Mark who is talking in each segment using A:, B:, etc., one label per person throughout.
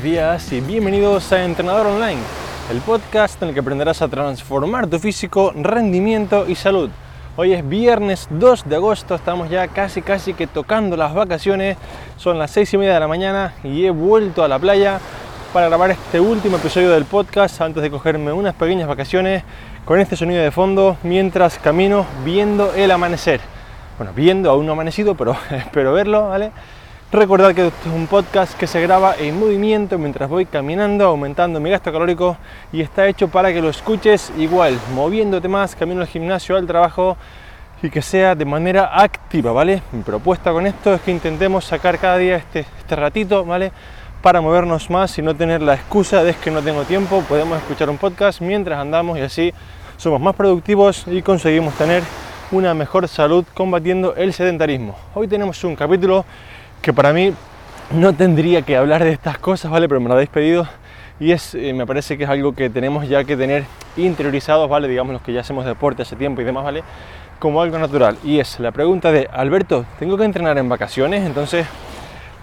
A: buenos días y bienvenidos a Entrenador Online, el podcast en el que aprenderás a transformar tu físico, rendimiento y salud. Hoy es viernes 2 de agosto, estamos ya casi casi que tocando las vacaciones, son las 6 y media de la mañana y he vuelto a la playa para grabar este último episodio del podcast antes de cogerme unas pequeñas vacaciones con este sonido de fondo mientras camino viendo el amanecer. Bueno, viendo, aún no amanecido, pero espero verlo, ¿vale? Recordad que esto es un podcast que se graba en movimiento mientras voy caminando, aumentando mi gasto calórico y está hecho para que lo escuches igual, moviéndote más, camino al gimnasio, al trabajo y que sea de manera activa, ¿vale? Mi propuesta con esto es que intentemos sacar cada día este, este ratito, ¿vale? Para movernos más y no tener la excusa de que no tengo tiempo, podemos escuchar un podcast mientras andamos y así somos más productivos y conseguimos tener una mejor salud combatiendo el sedentarismo. Hoy tenemos un capítulo que para mí no tendría que hablar de estas cosas, ¿vale? Pero me lo habéis pedido y es, eh, me parece que es algo que tenemos ya que tener interiorizados, ¿vale? Digamos los que ya hacemos deporte hace tiempo y demás, ¿vale? Como algo natural. Y es la pregunta de, Alberto, ¿tengo que entrenar en vacaciones? Entonces,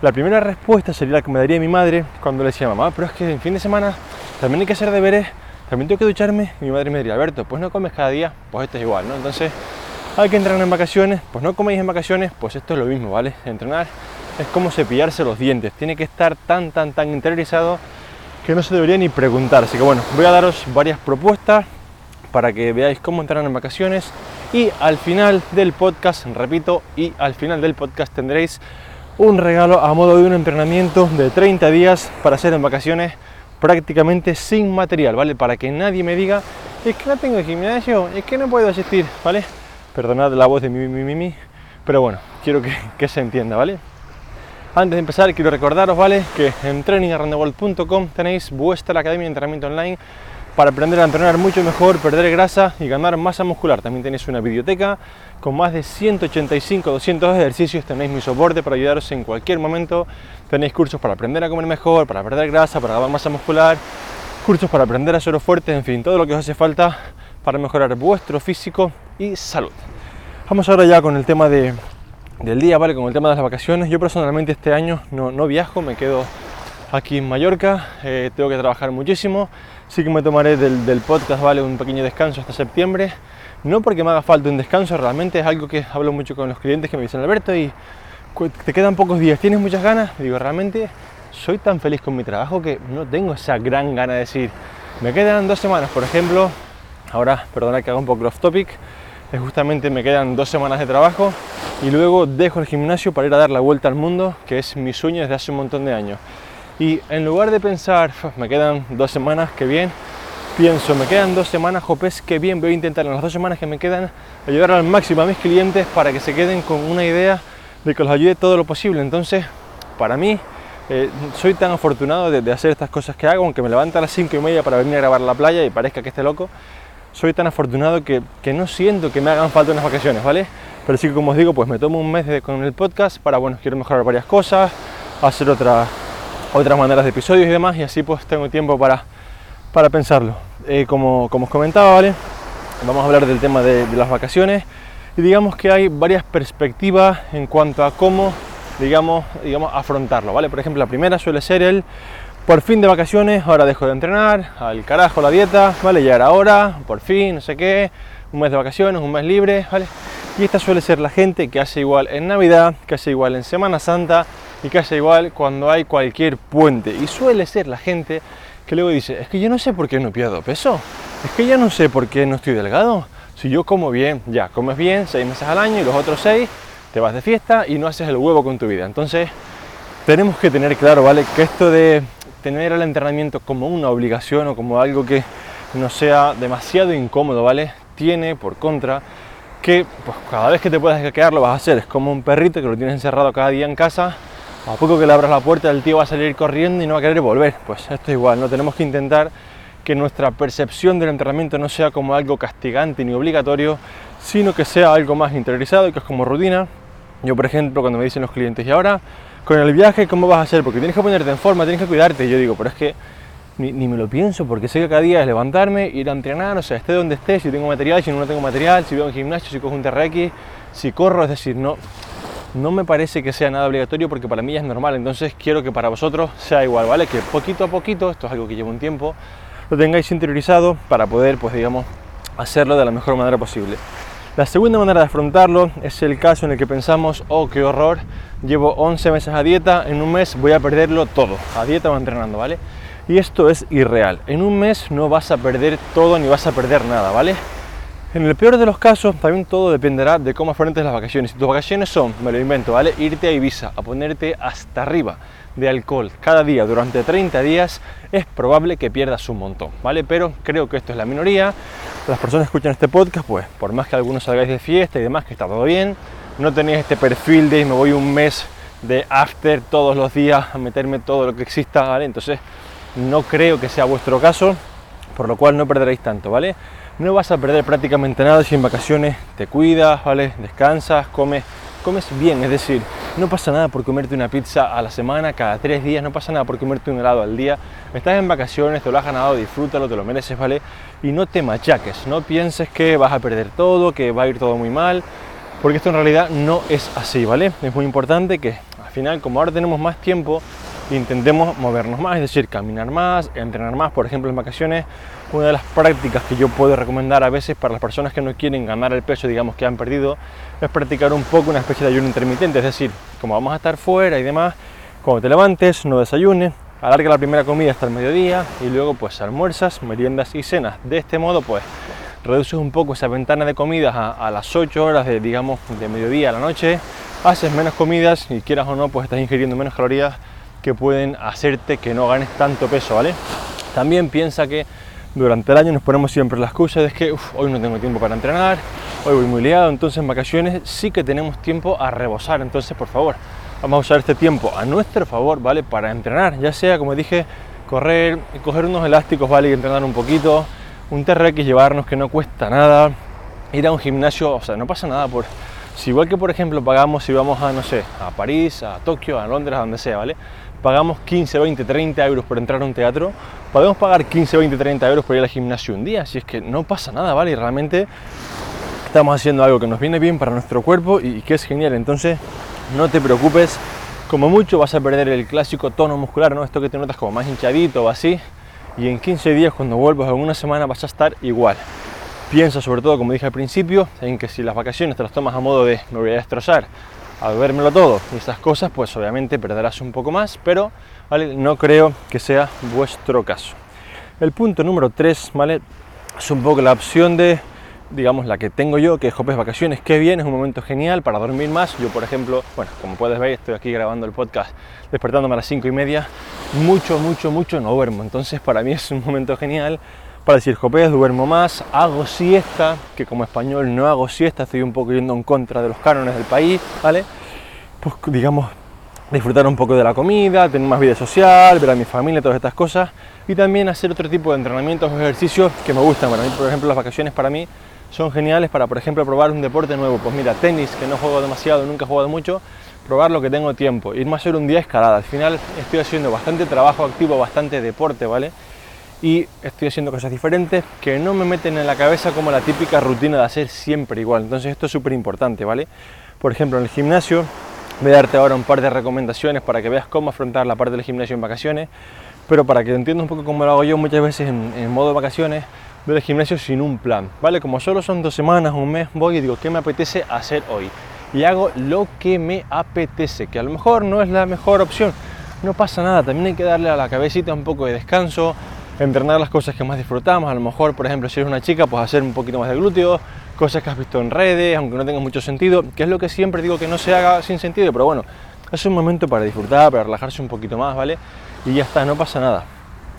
A: la primera respuesta sería la que me daría mi madre cuando le decía, mamá, pero es que en fin de semana también hay que hacer deberes, también tengo que ducharme. Y mi madre me diría, Alberto, pues no comes cada día, pues esto es igual, ¿no? Entonces, hay que entrenar en vacaciones, pues no coméis en vacaciones, pues esto es lo mismo, ¿vale? Entrenar es como cepillarse los dientes, tiene que estar tan, tan, tan interiorizado que no se debería ni preguntar. Así que bueno, voy a daros varias propuestas para que veáis cómo entrar en vacaciones y al final del podcast, repito, y al final del podcast tendréis un regalo a modo de un entrenamiento de 30 días para hacer en vacaciones prácticamente sin material, ¿vale? Para que nadie me diga, es que no tengo gimnasio, es que no puedo asistir, ¿vale? Perdonad la voz de mi, mi, mi, mi pero bueno, quiero que, que se entienda, ¿vale? Antes de empezar, quiero recordaros, ¿vale? Que en trainingarrandeworld.com tenéis vuestra academia de entrenamiento online para aprender a entrenar mucho mejor, perder grasa y ganar masa muscular. También tenéis una biblioteca con más de 185, 200 ejercicios. Tenéis mi soporte para ayudaros en cualquier momento. Tenéis cursos para aprender a comer mejor, para perder grasa, para ganar masa muscular, cursos para aprender a ser fuertes, en fin, todo lo que os hace falta para mejorar vuestro físico y salud. Vamos ahora ya con el tema de del día, ¿vale? Con el tema de las vacaciones. Yo personalmente este año no, no viajo, me quedo aquí en Mallorca, eh, tengo que trabajar muchísimo. Sí que me tomaré del, del, podcast, ¿vale? Un pequeño descanso hasta septiembre. No porque me haga falta un descanso, realmente es algo que hablo mucho con los clientes que me dicen, Alberto, y te quedan pocos días, ¿tienes muchas ganas? digo, realmente soy tan feliz con mi trabajo que no tengo esa gran gana de decir, me quedan dos semanas, por ejemplo, ahora, perdona que haga un poco off topic, justamente me quedan dos semanas de trabajo y luego dejo el gimnasio para ir a dar la vuelta al mundo, que es mi sueño desde hace un montón de años. Y en lugar de pensar, me quedan dos semanas, que bien, pienso, me quedan dos semanas, jopes, que bien, voy a intentar en las dos semanas que me quedan ayudar al máximo a mis clientes para que se queden con una idea de que los ayude todo lo posible. Entonces, para mí, eh, soy tan afortunado de, hacer estas cosas que hago, aunque me levanta a las cinco y media para venir a grabar la playa y parezca que esté loco, soy tan afortunado que, que no siento que me hagan falta unas vacaciones, ¿vale? Pero sí que como os digo, pues me tomo un mes con el podcast para, bueno, quiero mejorar varias cosas, hacer otra, otras maneras de episodios y demás, y así pues tengo tiempo para, para pensarlo. Eh, como, como os comentaba, ¿vale? Vamos a hablar del tema de, de las vacaciones y digamos que hay varias perspectivas en cuanto a cómo, digamos, digamos, afrontarlo, ¿vale? Por ejemplo, la primera suele ser el por fin de vacaciones, ahora dejo de entrenar, al carajo la dieta, ¿vale? Ya era hora, por fin, no sé qué, un mes de vacaciones, un mes libre, ¿vale? Y esta suele ser la gente que hace igual en Navidad, que hace igual en Semana Santa y que hace igual cuando hay cualquier puente. Y suele ser la gente que luego dice, es que yo no sé por qué no pierdo peso, es que yo no sé por qué no estoy delgado. Si yo como bien, ya, comes bien seis meses al año y los otros seis te vas de fiesta y no haces el huevo con tu vida. Entonces, tenemos que tener claro, ¿vale? Que esto de tener el entrenamiento como una obligación o como algo que no sea demasiado incómodo, ¿vale? Tiene por contra que pues, cada vez que te puedas quedar lo vas a hacer. Es como un perrito que lo tienes encerrado cada día en casa. A poco que le abras la puerta, el tío va a salir corriendo y no va a querer volver. Pues esto es igual, no tenemos que intentar que nuestra percepción del entrenamiento no sea como algo castigante ni obligatorio, sino que sea algo más interiorizado, que es como rutina. Yo, por ejemplo, cuando me dicen los clientes, y ahora con el viaje, ¿cómo vas a hacer? Porque tienes que ponerte en forma, tienes que cuidarte. Y yo digo, pero es que ni, me lo pienso, porque sé que cada día es levantarme, ir a entrenar, o sea, esté donde esté, si tengo material, si no, tengo material, si a un gimnasio, si cojo un TRX, si corro, es decir, no, no me parece que sea nada obligatorio porque para mí es normal, entonces quiero que para vosotros sea igual, ¿vale? Que poquito a poquito, esto es algo que lleva un tiempo, lo tengáis interiorizado para poder, pues digamos, hacerlo de la mejor manera posible. La segunda manera de afrontarlo es el caso en el que pensamos, oh, qué horror, llevo 11 meses a dieta, en un mes voy a perderlo todo, a dieta o entrenando, ¿vale? Y esto es irreal. En un mes no vas a perder todo ni vas a perder nada, ¿vale? En el peor de los casos, también todo dependerá de cómo afrontes las vacaciones. Si tus vacaciones son, me lo invento, ¿vale? Irte a Ibiza, a ponerte hasta arriba de alcohol cada día durante 30 días, es probable que pierdas un montón, ¿vale? Pero creo que esto es la minoría. Las personas que escuchan este podcast, pues, por más que algunos salgáis de fiesta y demás, que está todo bien, no tenéis este perfil de me voy un mes de after todos los días a meterme todo lo que exista, ¿vale? Entonces, no creo que sea vuestro caso, por lo cual no perderéis tanto, ¿vale? no vas a perder prácticamente nada si en vacaciones te cuidas, ¿vale? Descansas, comes, comes bien, es decir, no pasa nada por comerte una pizza a la semana, cada tres días, no pasa nada por comerte un helado al día. Estás en vacaciones, te lo has ganado, disfrútalo, te lo mereces, ¿vale? Y no te machaques, no pienses que vas a perder todo, que va a ir todo muy mal, porque esto en realidad no es así, ¿vale? Es muy importante que al final, como ahora tenemos más tiempo, intentemos movernos más, es decir, caminar más, entrenar más, por ejemplo, en vacaciones. Una de las prácticas que yo puedo recomendar a veces para las personas que no quieren ganar el peso, digamos, que han perdido, es practicar un poco una especie de ayuno intermitente, es decir, como vamos a estar fuera y demás, cuando te levantes, no desayunes, alarga la primera comida hasta el mediodía y luego pues almuerzas, meriendas y cenas. De este modo pues reduces un poco esa ventana de comidas a, a las 8 horas de, digamos, de mediodía a la noche, haces menos comidas y quieras o no pues estás ingiriendo menos calorías que pueden hacerte que no ganes tanto peso, ¿vale? También piensa que durante el año nos ponemos siempre las cosas de que hoy no tengo tiempo para entrenar, hoy voy muy liado, entonces en vacaciones sí que tenemos tiempo a rebosar, entonces por favor, vamos a usar este tiempo a nuestro favor, ¿vale? Para entrenar, ya sea, como dije, correr, coger unos elásticos, ¿vale? Y entrenar un poquito, un TRX llevarnos que no cuesta nada, ir a un gimnasio, o sea, no pasa nada por... Si igual que por ejemplo pagamos si vamos a, no sé, a París, a Tokio, a Londres, a donde sea, ¿vale? Pagamos 15, 20, 30 euros por entrar a un teatro, podemos pagar 15, 20, 30 euros por ir al gimnasio un día, si es que no pasa nada, ¿vale? Y realmente estamos haciendo algo que nos viene bien para nuestro cuerpo y que es genial, entonces no te preocupes, como mucho vas a perder el clásico tono muscular, ¿no? Esto que te notas como más hinchadito o así, y en 15 días cuando vuelvas en una semana vas a estar igual. Piensa sobre todo, como dije al principio, en que si las vacaciones te las tomas a modo de me voy a destrozar, a bebérmelo todo y estas cosas, pues obviamente perderás un poco más, pero ¿vale? no creo que sea vuestro caso. El punto número 3, ¿vale? Es un poco la opción de, digamos, la que tengo yo, que es Jopes Vacaciones, qué bien, es un momento genial para dormir más. Yo, por ejemplo, bueno, como puedes ver, estoy aquí grabando el podcast despertándome a las 5 y media, mucho, mucho, mucho no duermo, entonces para mí es un momento genial para decir, jopes, duermo más, hago siesta, que como español no hago siesta, estoy un poco yendo en contra de los cánones del país, ¿vale? Pues digamos, disfrutar un poco de la comida, tener más vida social, ver a mi familia, todas estas cosas, y también hacer otro tipo de entrenamientos o ejercicios que me gustan. Para mí, por ejemplo, las vacaciones para mí son geniales para, por ejemplo, probar un deporte nuevo. Pues mira, tenis, que no juego demasiado, nunca he jugado mucho, probar lo que tengo tiempo, irme a hacer un día escalada. Al final estoy haciendo bastante trabajo activo, bastante deporte, ¿vale? Y estoy haciendo cosas diferentes que no me meten en la cabeza como la típica rutina de hacer siempre igual. Entonces esto es súper importante, ¿vale? Por ejemplo, en el gimnasio voy a darte ahora un par de recomendaciones para que veas cómo afrontar la parte del gimnasio en vacaciones, pero para que entiendas un poco cómo lo hago yo muchas veces en, modo de vacaciones, al gimnasio sin un plan, ¿vale? Como solo son dos semanas, un mes, voy y digo, ¿qué me apetece hacer hoy? Y hago lo que me apetece, que a lo mejor no es la mejor opción, no pasa nada, también hay que darle a la cabecita un poco de descanso, entrenar las cosas que más disfrutamos. A lo mejor, por ejemplo, si eres una chica, pues hacer un poquito más de glúteos, cosas que has visto en redes, aunque no tenga mucho sentido, que es lo que siempre digo que no se haga sin sentido, pero bueno, es un momento para disfrutar, para relajarse un poquito más, ¿vale? Y ya está, no pasa nada.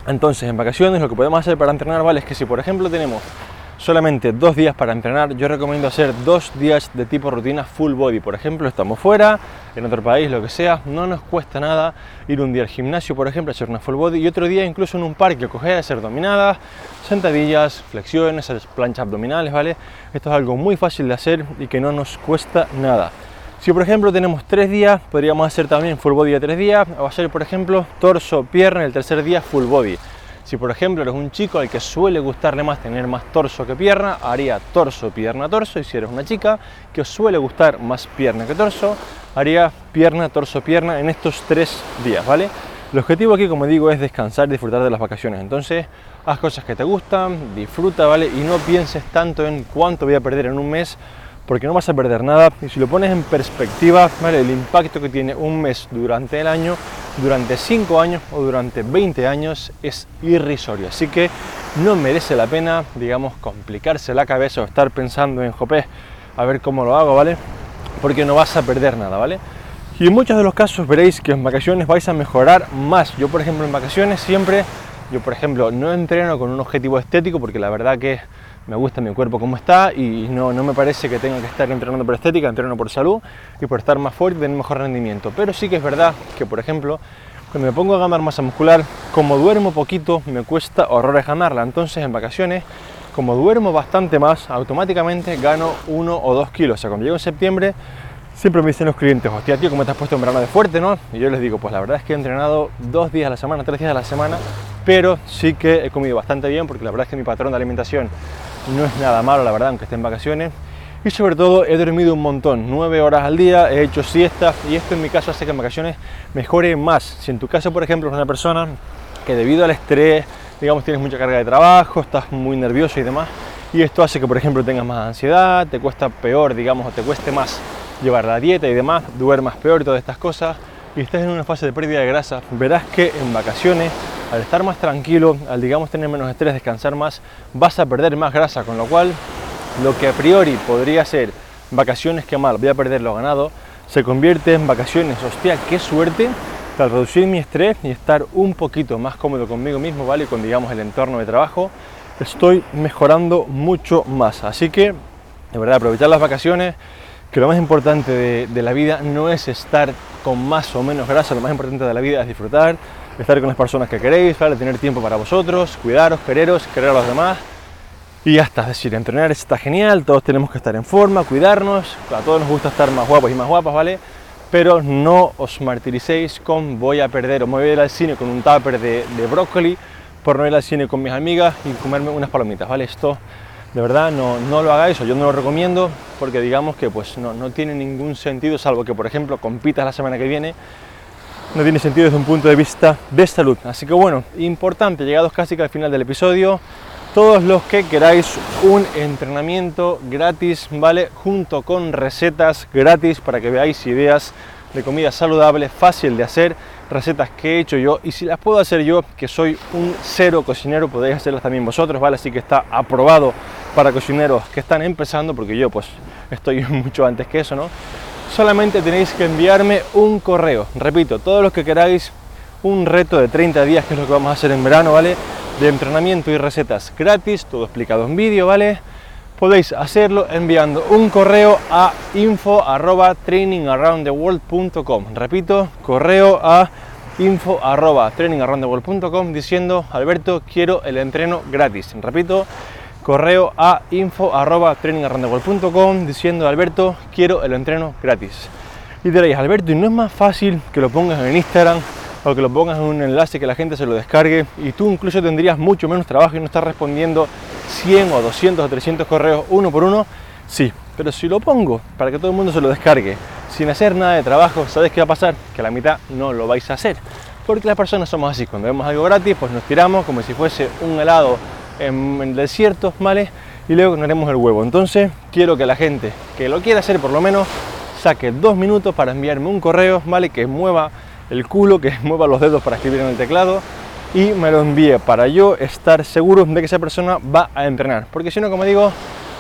A: Entonces, en vacaciones lo que podemos hacer para entrenar, ¿vale? Es que si por ejemplo tenemos solamente dos días para entrenar, yo recomiendo hacer dos días de tipo rutina full body. Por ejemplo, estamos fuera, en otro país, lo que sea, no nos cuesta nada ir un día al gimnasio, por ejemplo, hacer una full body y otro día incluso en un parque, coger, hacer dominadas, sentadillas, flexiones, planchas abdominales, ¿vale? Esto es algo muy fácil de hacer y que no nos cuesta nada. Si por ejemplo tenemos tres días, podríamos hacer también full body de tres días, o hacer por ejemplo torso, pierna, el tercer día full body. Si por ejemplo eres un chico al que suele gustarle más tener más torso que pierna, haría torso, pierna, torso. Y si eres una chica que os suele gustar más pierna que torso, haría pierna, torso, pierna en estos tres días, ¿vale? El objetivo aquí, como digo, es descansar y disfrutar de las vacaciones. Entonces, haz cosas que te gustan, disfruta, ¿vale? Y no pienses tanto en cuánto voy a perder en un mes, porque no vas a perder nada. Y si lo pones en perspectiva, ¿vale? El impacto que tiene un mes durante el año, durante 5 años o durante 20 años es irrisorio. Así que no merece la pena, digamos, complicarse la cabeza o estar pensando en, jopé, a ver cómo lo hago, ¿vale? Porque no vas a perder nada, ¿vale? Y en muchos de los casos veréis que en vacaciones vais a mejorar más. Yo, por ejemplo, en vacaciones siempre, yo, por ejemplo, no entreno con un objetivo estético porque la verdad que me gusta mi cuerpo como está y no, no me parece que tenga que estar entrenando por estética, entreno por salud y por estar más fuerte y tener mejor rendimiento. Pero sí que es verdad que, por ejemplo, cuando me pongo a ganar masa muscular, como duermo poquito, me cuesta horrores ganarla. Entonces, en vacaciones, como duermo bastante más, automáticamente gano uno o dos kilos. O sea, cuando llego en septiembre, Siempre me dicen los clientes, hostia, tío, ¿cómo te has puesto en verano de fuerte, no? Y yo les digo, pues la verdad es que he entrenado dos días a la semana, tres días a la semana, pero sí que he comido bastante bien, porque la verdad es que mi patrón de alimentación no es nada malo, la verdad, aunque esté en vacaciones. Y sobre todo he dormido un montón, nueve horas al día, he hecho siestas y esto en mi caso hace que en vacaciones mejore más. Si en tu caso, por ejemplo, es una persona que debido al estrés, digamos, tienes mucha carga de trabajo, estás muy nervioso y demás, y esto hace que, por ejemplo, tengas más ansiedad, te cuesta peor, digamos, o te cueste más llevar la dieta y demás, duermas peor y todas estas cosas, y estás en una fase de pérdida de grasa, verás que en vacaciones, al estar más tranquilo, al digamos tener menos estrés, descansar más, vas a perder más grasa, con lo cual lo que a priori podría ser vacaciones que mal, voy a perder lo ganado, se convierte en vacaciones, hostia, qué suerte, al reducir mi estrés y estar un poquito más cómodo conmigo mismo, ¿vale? Con digamos el entorno de trabajo, estoy mejorando mucho más. Así que, de verdad, aprovechar las vacaciones, que lo más importante de, la vida no es estar con más o menos grasa, lo más importante de la vida es disfrutar, estar con las personas que queréis, para tener tiempo para vosotros, cuidaros, quereros, querer a los demás. Y ya está, es decir, entrenar está genial, todos tenemos que estar en forma, cuidarnos, a todos nos gusta estar más guapos y más guapas, ¿vale? Pero no os martiricéis con voy a perder o me voy a ir al cine con un tupper de, de brócoli por no ir al cine con mis amigas y comerme unas palomitas, ¿vale? Esto de verdad no, no, lo hagáis o yo no lo recomiendo porque digamos que pues no, no, tiene ningún sentido salvo que por ejemplo compitas la semana que viene no tiene sentido desde un punto de vista de salud así que bueno importante llegados casi al final del episodio todos los que queráis un entrenamiento gratis vale junto con recetas gratis para que veáis ideas de comida saludable fácil de hacer recetas que he hecho yo y si las puedo hacer yo, que soy un cero cocinero, podéis hacerlas también vosotros, ¿vale? Así que está aprobado para cocineros que están empezando, porque yo pues estoy mucho antes que eso, ¿no? Solamente tenéis que enviarme un correo, repito, todos los que queráis un reto de 30 días, que es lo que vamos a hacer en verano, ¿vale? De entrenamiento y recetas gratis, todo explicado en vídeo, ¿vale? podéis hacerlo enviando un correo a info arroba trainingaroundtheworld.com. Repito, correo a info arroba trainingaroundtheworld.com diciendo Alberto quiero el entreno gratis. Repito, correo a info arroba trainingaroundtheworld.com diciendo Alberto quiero el entreno gratis. Y diréis, Alberto, ¿y no es más fácil que lo pongas en Instagram o que lo pongas en un enlace que la gente se lo descargue y tú incluso tendrías mucho menos trabajo y no estás respondiendo 100 o 200 o 300 correos uno por uno, sí. Pero si lo pongo para que todo el mundo se lo descargue sin hacer nada de trabajo, ¿sabes qué va a pasar? Que la mitad no lo vais a hacer. Porque las personas somos así, cuando vemos algo gratis, pues nos tiramos como si fuese un helado en, el desierto, ¿vale? Y luego nos haremos el huevo. Entonces, quiero que la gente que lo quiera hacer por lo menos saque dos minutos para enviarme un correo, ¿vale? Que mueva el culo, que mueva los dedos para escribir en el teclado y me lo envíe para yo estar seguro de que esa persona va a entrenar. Porque si no, como digo,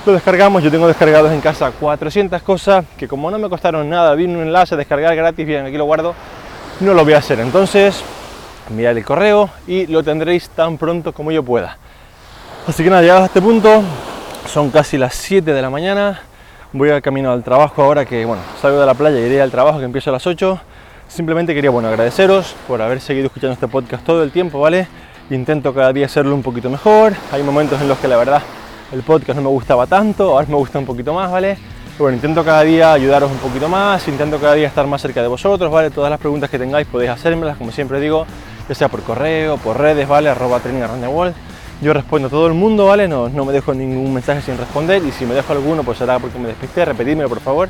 A: lo descargamos, yo tengo descargados en casa 400 cosas que como no me costaron nada, vino un enlace, descargar gratis, bien, aquí lo guardo, no lo voy a hacer. Entonces, enviar el correo y lo tendréis tan pronto como yo pueda. Así que nada, llegados a este punto, son casi las 7 de la mañana, voy al camino al trabajo ahora que, bueno, salgo de la playa y iré al trabajo que empiezo a las 8 Simplemente quería bueno, agradeceros por haber seguido escuchando este podcast todo el tiempo, ¿vale? Intento cada día hacerlo un poquito mejor. Hay momentos en los que la verdad el podcast no me gustaba tanto, ahora me gusta un poquito más, ¿vale? bueno, intento cada día ayudaros un poquito más, intento cada día estar más cerca de vosotros, ¿vale? Todas las preguntas que tengáis podéis hacérmelas, como siempre digo, ya sea por correo, por redes, ¿vale? Arroba training world. Yo respondo a todo el mundo, ¿vale? No, no me dejo ningún mensaje sin responder y si me dejo alguno, pues será porque me despisté, repetidme por favor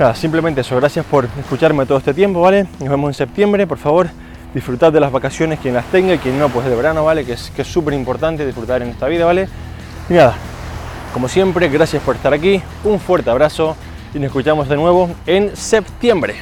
A: Nada, simplemente eso, gracias por escucharme todo este tiempo, ¿vale? Nos vemos en septiembre, por favor, disfrutad de las vacaciones quien las tenga y quien no, pues de verano, ¿vale? Que es súper importante disfrutar en esta vida, ¿vale? Y nada, como siempre, gracias por estar aquí, un fuerte abrazo y nos escuchamos de nuevo en septiembre.